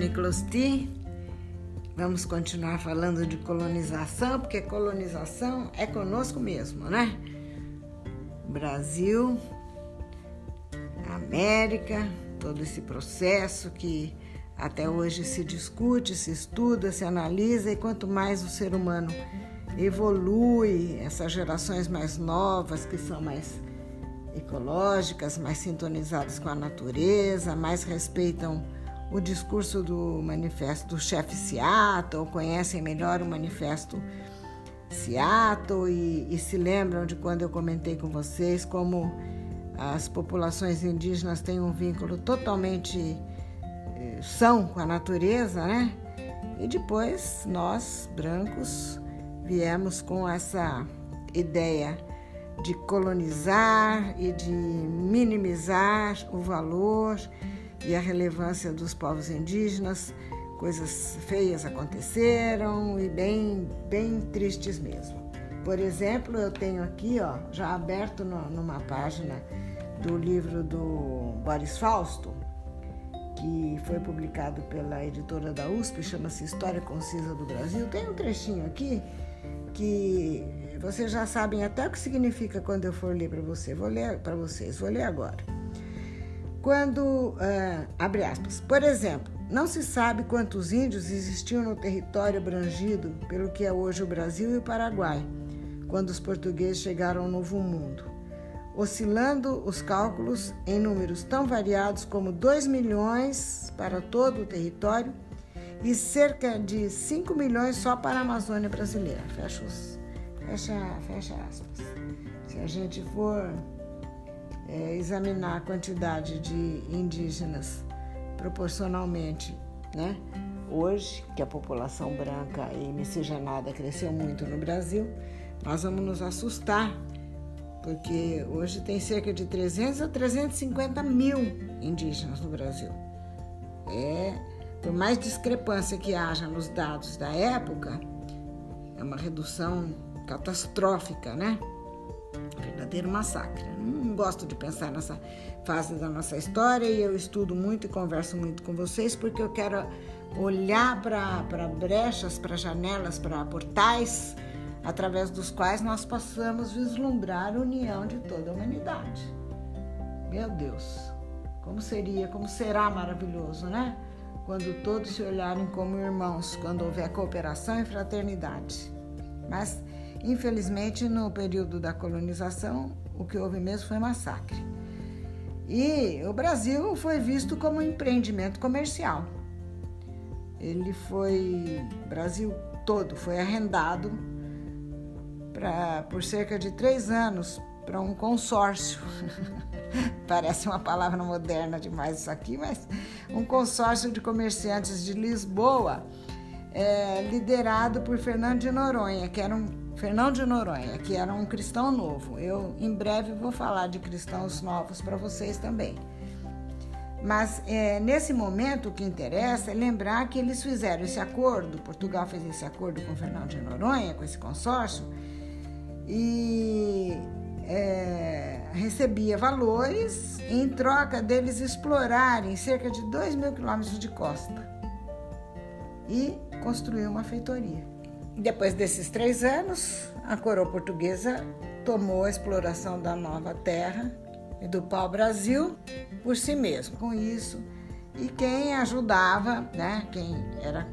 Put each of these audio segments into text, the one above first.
Nicholas T. Vamos continuar falando de colonização, porque colonização é conosco mesmo, né? Brasil, América, todo esse processo que até hoje se discute, se estuda, se analisa, e quanto mais o ser humano evolui, essas gerações mais novas, que são mais ecológicas, mais sintonizadas com a natureza, mais respeitam o discurso do manifesto do chefe Seattle, conhecem melhor o manifesto Seattle e, e se lembram de quando eu comentei com vocês como as populações indígenas têm um vínculo totalmente eh, são com a natureza, né? E depois nós, brancos, viemos com essa ideia de colonizar e de minimizar o valor e a relevância dos povos indígenas. Coisas feias aconteceram e bem, bem tristes mesmo. Por exemplo, eu tenho aqui, ó, já aberto no, numa página do livro do Boris Fausto, que foi publicado pela editora da USP, chama-se História Concisa do Brasil. Tem um trechinho aqui que vocês já sabem até o que significa quando eu for ler para você. Vou ler para vocês, vou ler agora. Quando, uh, abre aspas, por exemplo, não se sabe quantos índios existiam no território abrangido pelo que é hoje o Brasil e o Paraguai, quando os portugueses chegaram ao Novo Mundo, oscilando os cálculos em números tão variados como 2 milhões para todo o território e cerca de 5 milhões só para a Amazônia brasileira. Fecha, os, fecha, fecha aspas. Se a gente for é, examinar a quantidade de indígenas proporcionalmente, né? Hoje, que a população branca e miscigenada cresceu muito no Brasil, nós vamos nos assustar, porque hoje tem cerca de 300 a 350 mil indígenas no Brasil. É por mais discrepância que haja nos dados da época, é uma redução catastrófica, né? Verdadeiro massacre. Não gosto de pensar nessa fase da nossa história e eu estudo muito e converso muito com vocês porque eu quero olhar para brechas, para janelas, para portais através dos quais nós possamos vislumbrar a união de toda a humanidade. Meu Deus, como seria, como será maravilhoso, né? quando todos se olharem como irmãos, quando houver cooperação e fraternidade. Mas, infelizmente, no período da colonização, o que houve mesmo foi massacre. E o Brasil foi visto como um empreendimento comercial. Ele foi, Brasil todo foi arrendado pra, por cerca de três anos para um consórcio. Parece uma palavra moderna demais isso aqui, mas um consórcio de comerciantes de Lisboa, é, liderado por Fernando de Noronha, que era um Fernando de Noronha, que era um cristão novo. Eu em breve vou falar de cristãos novos para vocês também. Mas é, nesse momento o que interessa é lembrar que eles fizeram esse acordo, Portugal fez esse acordo com Fernando de Noronha, com esse consórcio, e é, recebia valores em troca deles explorarem cerca de 2 mil quilômetros de costa e construir uma feitoria. Depois desses três anos, a coroa portuguesa tomou a exploração da nova terra e do pau-brasil por si mesmo. Com isso, e quem ajudava, né, quem era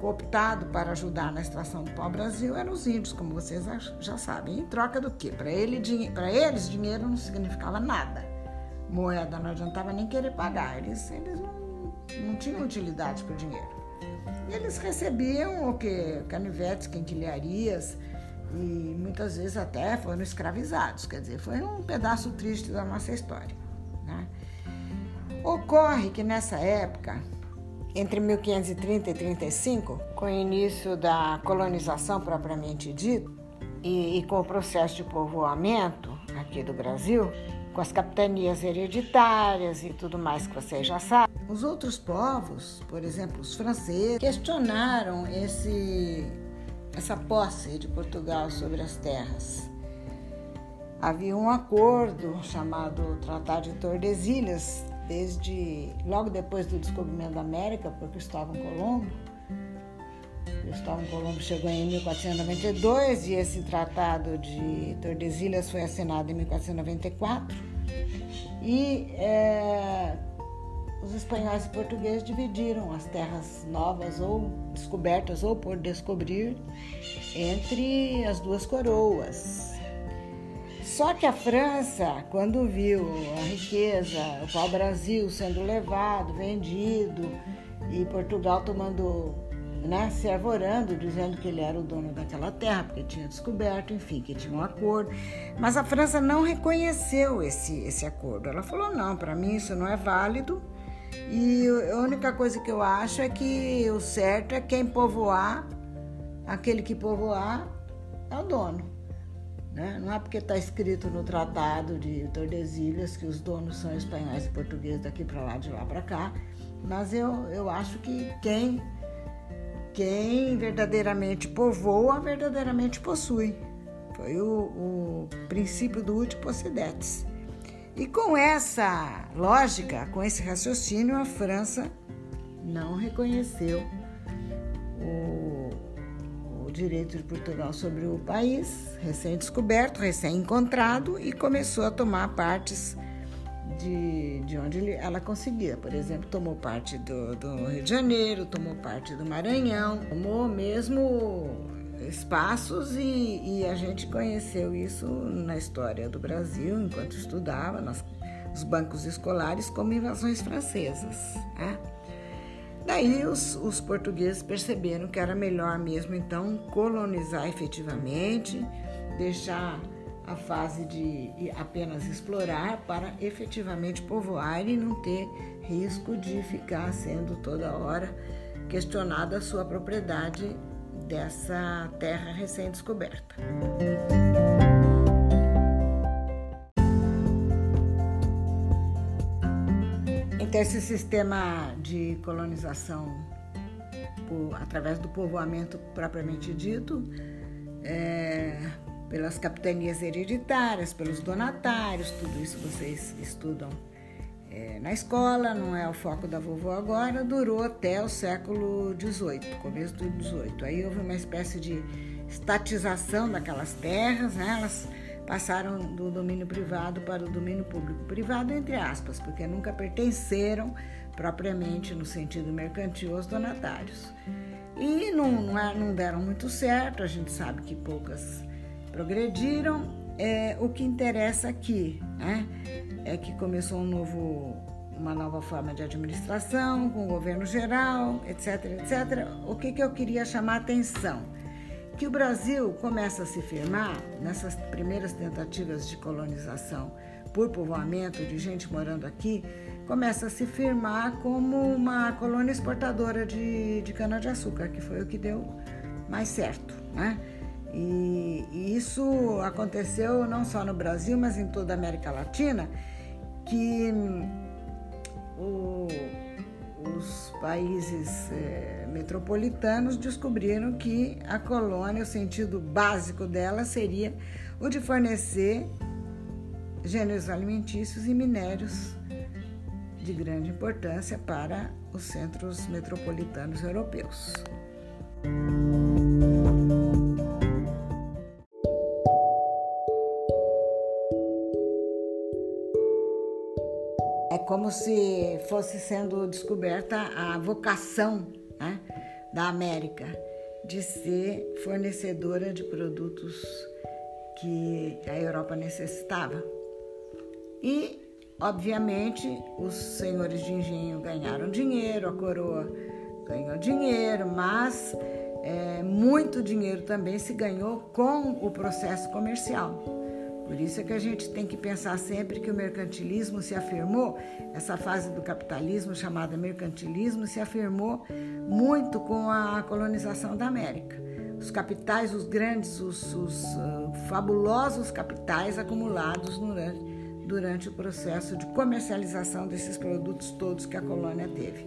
cooptado para ajudar na extração do pau-brasil eram os índios, como vocês já sabem. Em troca do quê? Para ele, eles, dinheiro não significava nada. Moeda não adiantava nem querer pagar. Eles, eles não, não tinham utilidade para o dinheiro. Eles recebiam o que? Canivetes, quinquilharias e muitas vezes até foram escravizados. Quer dizer, foi um pedaço triste da nossa história. Né? Ocorre que nessa época entre 1530 e 35, com o início da colonização propriamente dita e, e com o processo de povoamento aqui do Brasil, com as capitanias hereditárias e tudo mais que vocês já sabem, os outros povos, por exemplo, os franceses, questionaram esse, essa posse de Portugal sobre as terras. Havia um acordo chamado Tratado de Tordesilhas, desde logo depois do descobrimento da América por Cristóvão Colombo. Cristóvão Colombo chegou em 1492 e esse tratado de Tordesilhas foi assinado em 1494. E é, os espanhóis e portugueses dividiram as terras novas ou descobertas ou por descobrir entre as duas coroas. Só que a França, quando viu a riqueza, o pau-brasil sendo levado, vendido, e Portugal tomando, né, se arvorando, dizendo que ele era o dono daquela terra, porque tinha descoberto, enfim, que tinha um acordo. Mas a França não reconheceu esse, esse acordo. Ela falou: não, para mim isso não é válido. E a única coisa que eu acho é que o certo é quem povoar, aquele que povoar, é o dono. Né? Não é porque está escrito no Tratado de Tordesilhas que os donos são espanhóis e portugueses daqui para lá, de lá para cá, mas eu, eu acho que quem, quem verdadeiramente povoa, verdadeiramente possui. Foi o, o princípio do último possidetes. E com essa lógica, com esse raciocínio, a França não reconheceu o, direito de Portugal sobre o país, recém-descoberto, recém-encontrado, e começou a tomar partes de, de onde ela conseguia. Por exemplo, tomou parte do, do Rio de Janeiro, tomou parte do Maranhão, tomou mesmo espaços e, e, a gente conheceu isso na história do Brasil enquanto estudava nos bancos escolares como invasões francesas. Né? Daí os, os portugueses perceberam que era melhor mesmo então colonizar efetivamente, deixar a fase de apenas explorar para efetivamente povoar e não ter risco de ficar sendo toda hora questionada a sua propriedade dessa terra recém-descoberta. Então, esse sistema de colonização por, através do povoamento propriamente dito, é, pelas capitanias hereditárias, pelos donatários, tudo isso vocês estudam é, na escola, não é o foco da vovó agora, durou até o século XVIII, começo do XVIII. Aí houve uma espécie de estatização daquelas terras, né? elas passaram do domínio privado para o domínio público. Privado, entre aspas, porque nunca pertenceram propriamente no sentido mercantil aos donatários. E não, não, é, não deram muito certo, a gente sabe que poucas progrediram. É, o que interessa aqui né, é que começou um novo, uma nova forma de administração, com o governo geral, etc, etc. O que, que eu queria chamar a atenção? que o Brasil começa a se firmar nessas primeiras tentativas de colonização por povoamento de gente morando aqui, começa a se firmar como uma colônia exportadora de, de cana-de-açúcar, que foi o que deu mais certo. Né? E, isso aconteceu não só no Brasil, mas em toda a América Latina, que o os países é, metropolitanos descobriram que a colônia, o sentido básico dela seria o de fornecer gêneros alimentícios e minérios de grande importância para os centros metropolitanos europeus. Como se fosse sendo descoberta a vocação né, da América de ser fornecedora de produtos que a Europa necessitava. E, obviamente, os senhores de engenho ganharam dinheiro, a coroa ganhou dinheiro, mas é, muito dinheiro também se ganhou com o processo comercial. Por isso é que a gente tem que pensar sempre que o mercantilismo se afirmou, essa fase do capitalismo chamada mercantilismo se afirmou muito com a colonização da América. Os capitais, os grandes, os, os uh, fabulosos capitais acumulados durante, durante o processo de comercialização desses produtos todos que a colônia teve.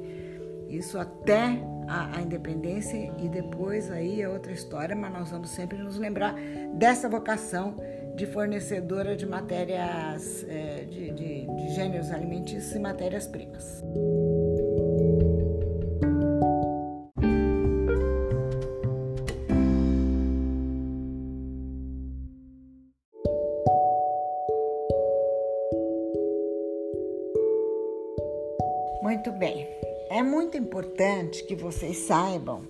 Isso até a, a, independência e depois aí é outra história, mas nós vamos sempre nos lembrar dessa vocação de fornecedora de matérias, é, de, de, de gêneros alimentícios e matérias-primas. Muito bem. É muito importante que vocês saibam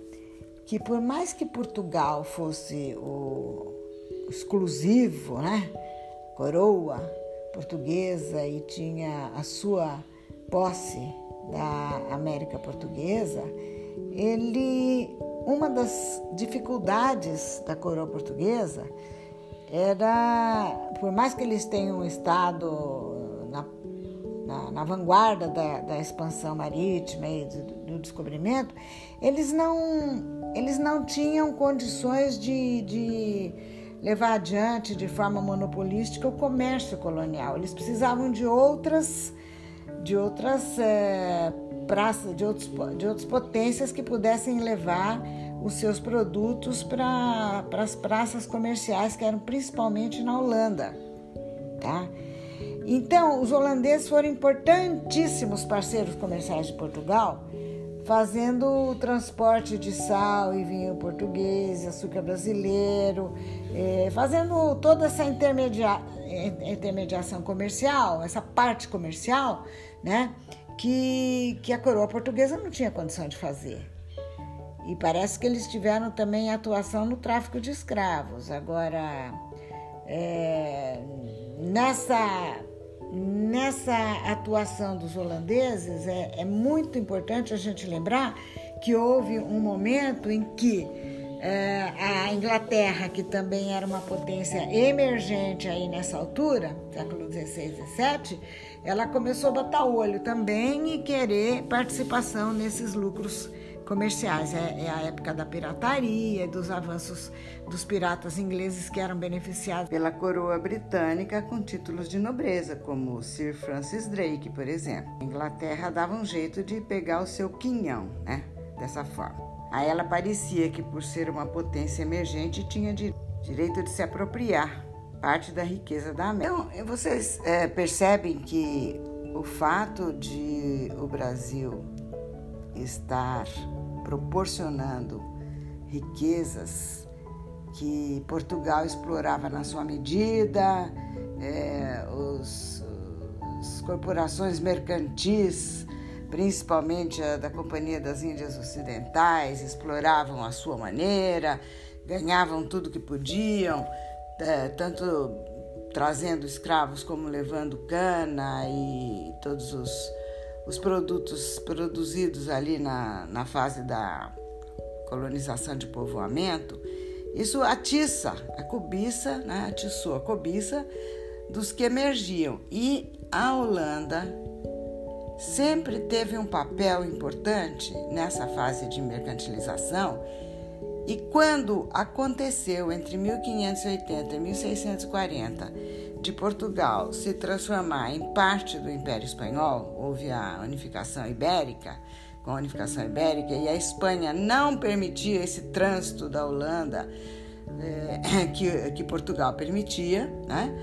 que por mais que Portugal fosse o exclusivo, né, coroa portuguesa e tinha a sua posse da América Portuguesa, ele uma das dificuldades da coroa portuguesa era, por mais que eles tenham estado na, na vanguarda da, da, expansão marítima e do, do, descobrimento, eles não, eles não tinham condições de, de levar adiante de forma monopolística o comércio colonial. Eles precisavam de outras, de outras é, praças, de, outros, de outras potências que pudessem levar os seus produtos para as praças comerciais que eram principalmente na Holanda, tá? Então, os holandeses foram importantíssimos parceiros comerciais de Portugal, fazendo o transporte de sal e vinho português, açúcar brasileiro, eh, fazendo toda essa intermedia intermediação comercial, essa parte comercial, né, que, que a coroa portuguesa não tinha condição de fazer. E parece que eles tiveram também atuação no tráfico de escravos. Agora, é, nessa nessa atuação dos holandeses, é, é, muito importante a gente lembrar que houve um momento em que é, a Inglaterra, que também era uma potência emergente aí nessa altura, século XVI, XVII, ela começou a botar olho também e querer participação nesses lucros comerciais. É, é, a época da pirataria, dos avanços dos piratas ingleses que eram beneficiados pela coroa britânica com títulos de nobreza, como Sir Francis Drake, por exemplo. A Inglaterra dava um jeito de pegar o seu quinhão, né? Dessa forma. A ela parecia que, por ser uma potência emergente, tinha direito de se apropriar parte da riqueza da América. Então, vocês é, percebem que o fato de o Brasil estar proporcionando riquezas que Portugal explorava na sua medida, é, os, as corporações mercantis, principalmente a da Companhia das Índias Ocidentais, exploravam a sua maneira, ganhavam tudo que podiam, é, tanto trazendo escravos como levando cana e todos os os produtos produzidos ali na, na fase da colonização de povoamento, isso atiça a cobiça, né, atiçou a cobiça dos que emergiam. E a Holanda sempre teve um papel importante nessa fase de mercantilização. E quando aconteceu entre 1580 e 1640 de Portugal se transformar em parte do Império Espanhol, houve a unificação ibérica, com a unificação ibérica, e a Espanha não permitia esse trânsito da Holanda é, que, que Portugal permitia, né?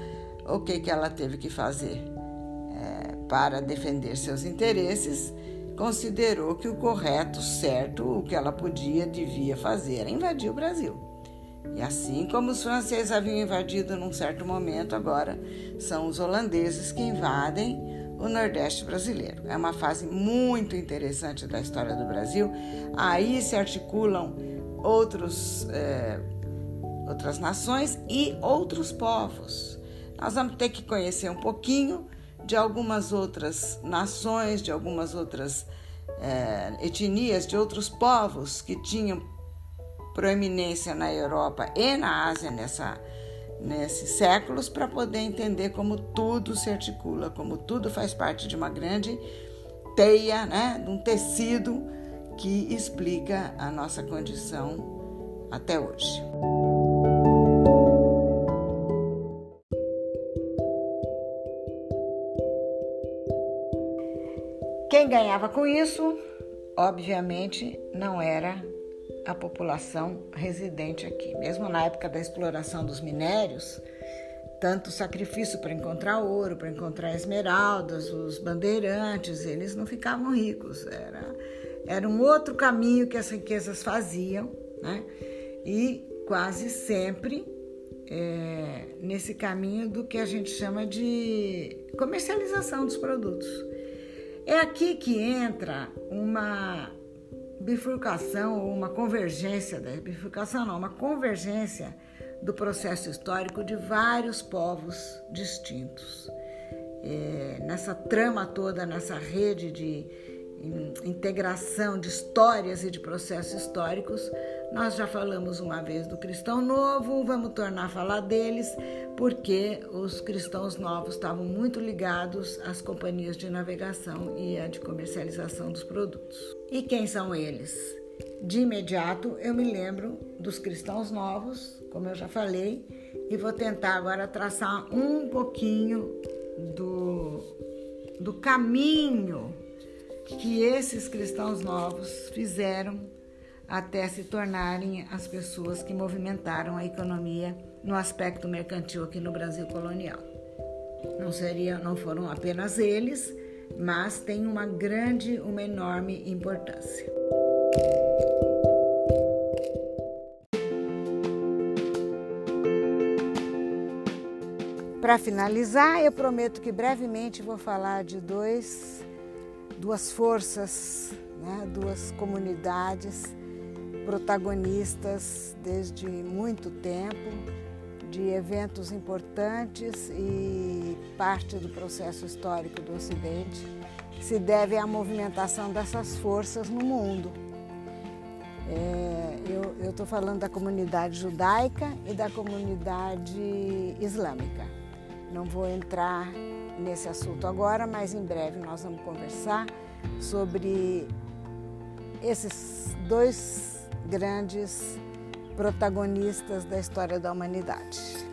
o que, que ela teve que fazer? É, para defender seus interesses, considerou que o correto, certo, o que ela podia, devia fazer era invadir o Brasil. E assim como os franceses haviam invadido num certo momento, agora são os holandeses que invadem o Nordeste brasileiro. É uma fase muito interessante da história do Brasil. Aí se articulam outros, é, outras nações e outros povos. Nós vamos ter que conhecer um pouquinho de algumas outras nações, de algumas outras é, etnias, de outros povos que tinham proeminência na Europa e na Ásia nessa, nesses séculos para poder entender como tudo se articula, como tudo faz parte de uma grande teia, né, de um tecido que explica a nossa condição até hoje. Quem ganhava com isso, obviamente, não era a população residente aqui. Mesmo na época da exploração dos minérios, tanto sacrifício para encontrar ouro, para encontrar esmeraldas, os bandeirantes, eles não ficavam ricos. Era, era um outro caminho que as riquezas faziam, né? E quase sempre é, nesse caminho do que a gente chama de comercialização dos produtos. É aqui que entra uma bifurcação ou uma convergência, da bifurcação não, uma convergência do processo histórico de vários povos distintos. É, nessa trama toda, nessa rede de integração de histórias e de processos históricos, nós já falamos uma vez do cristão novo, vamos tornar a falar deles, porque os cristãos novos estavam muito ligados às companhias de navegação e à de comercialização dos produtos. E quem são eles? De imediato eu me lembro dos cristãos novos, como eu já falei, e vou tentar agora traçar um pouquinho do, do caminho que esses cristãos novos fizeram até se tornarem as pessoas que movimentaram a economia no aspecto mercantil aqui no Brasil colonial. Não seria, não foram apenas eles, mas tem uma grande, uma enorme importância. Para finalizar, eu prometo que brevemente vou falar de dois, duas forças, né, duas comunidades protagonistas desde muito tempo de eventos importantes e parte do processo histórico do Ocidente se deve à movimentação dessas forças no mundo. É, eu estou falando da comunidade judaica e da comunidade islâmica. Não vou entrar nesse assunto agora, mas em breve nós vamos conversar sobre esses dois grandes protagonistas da história da humanidade.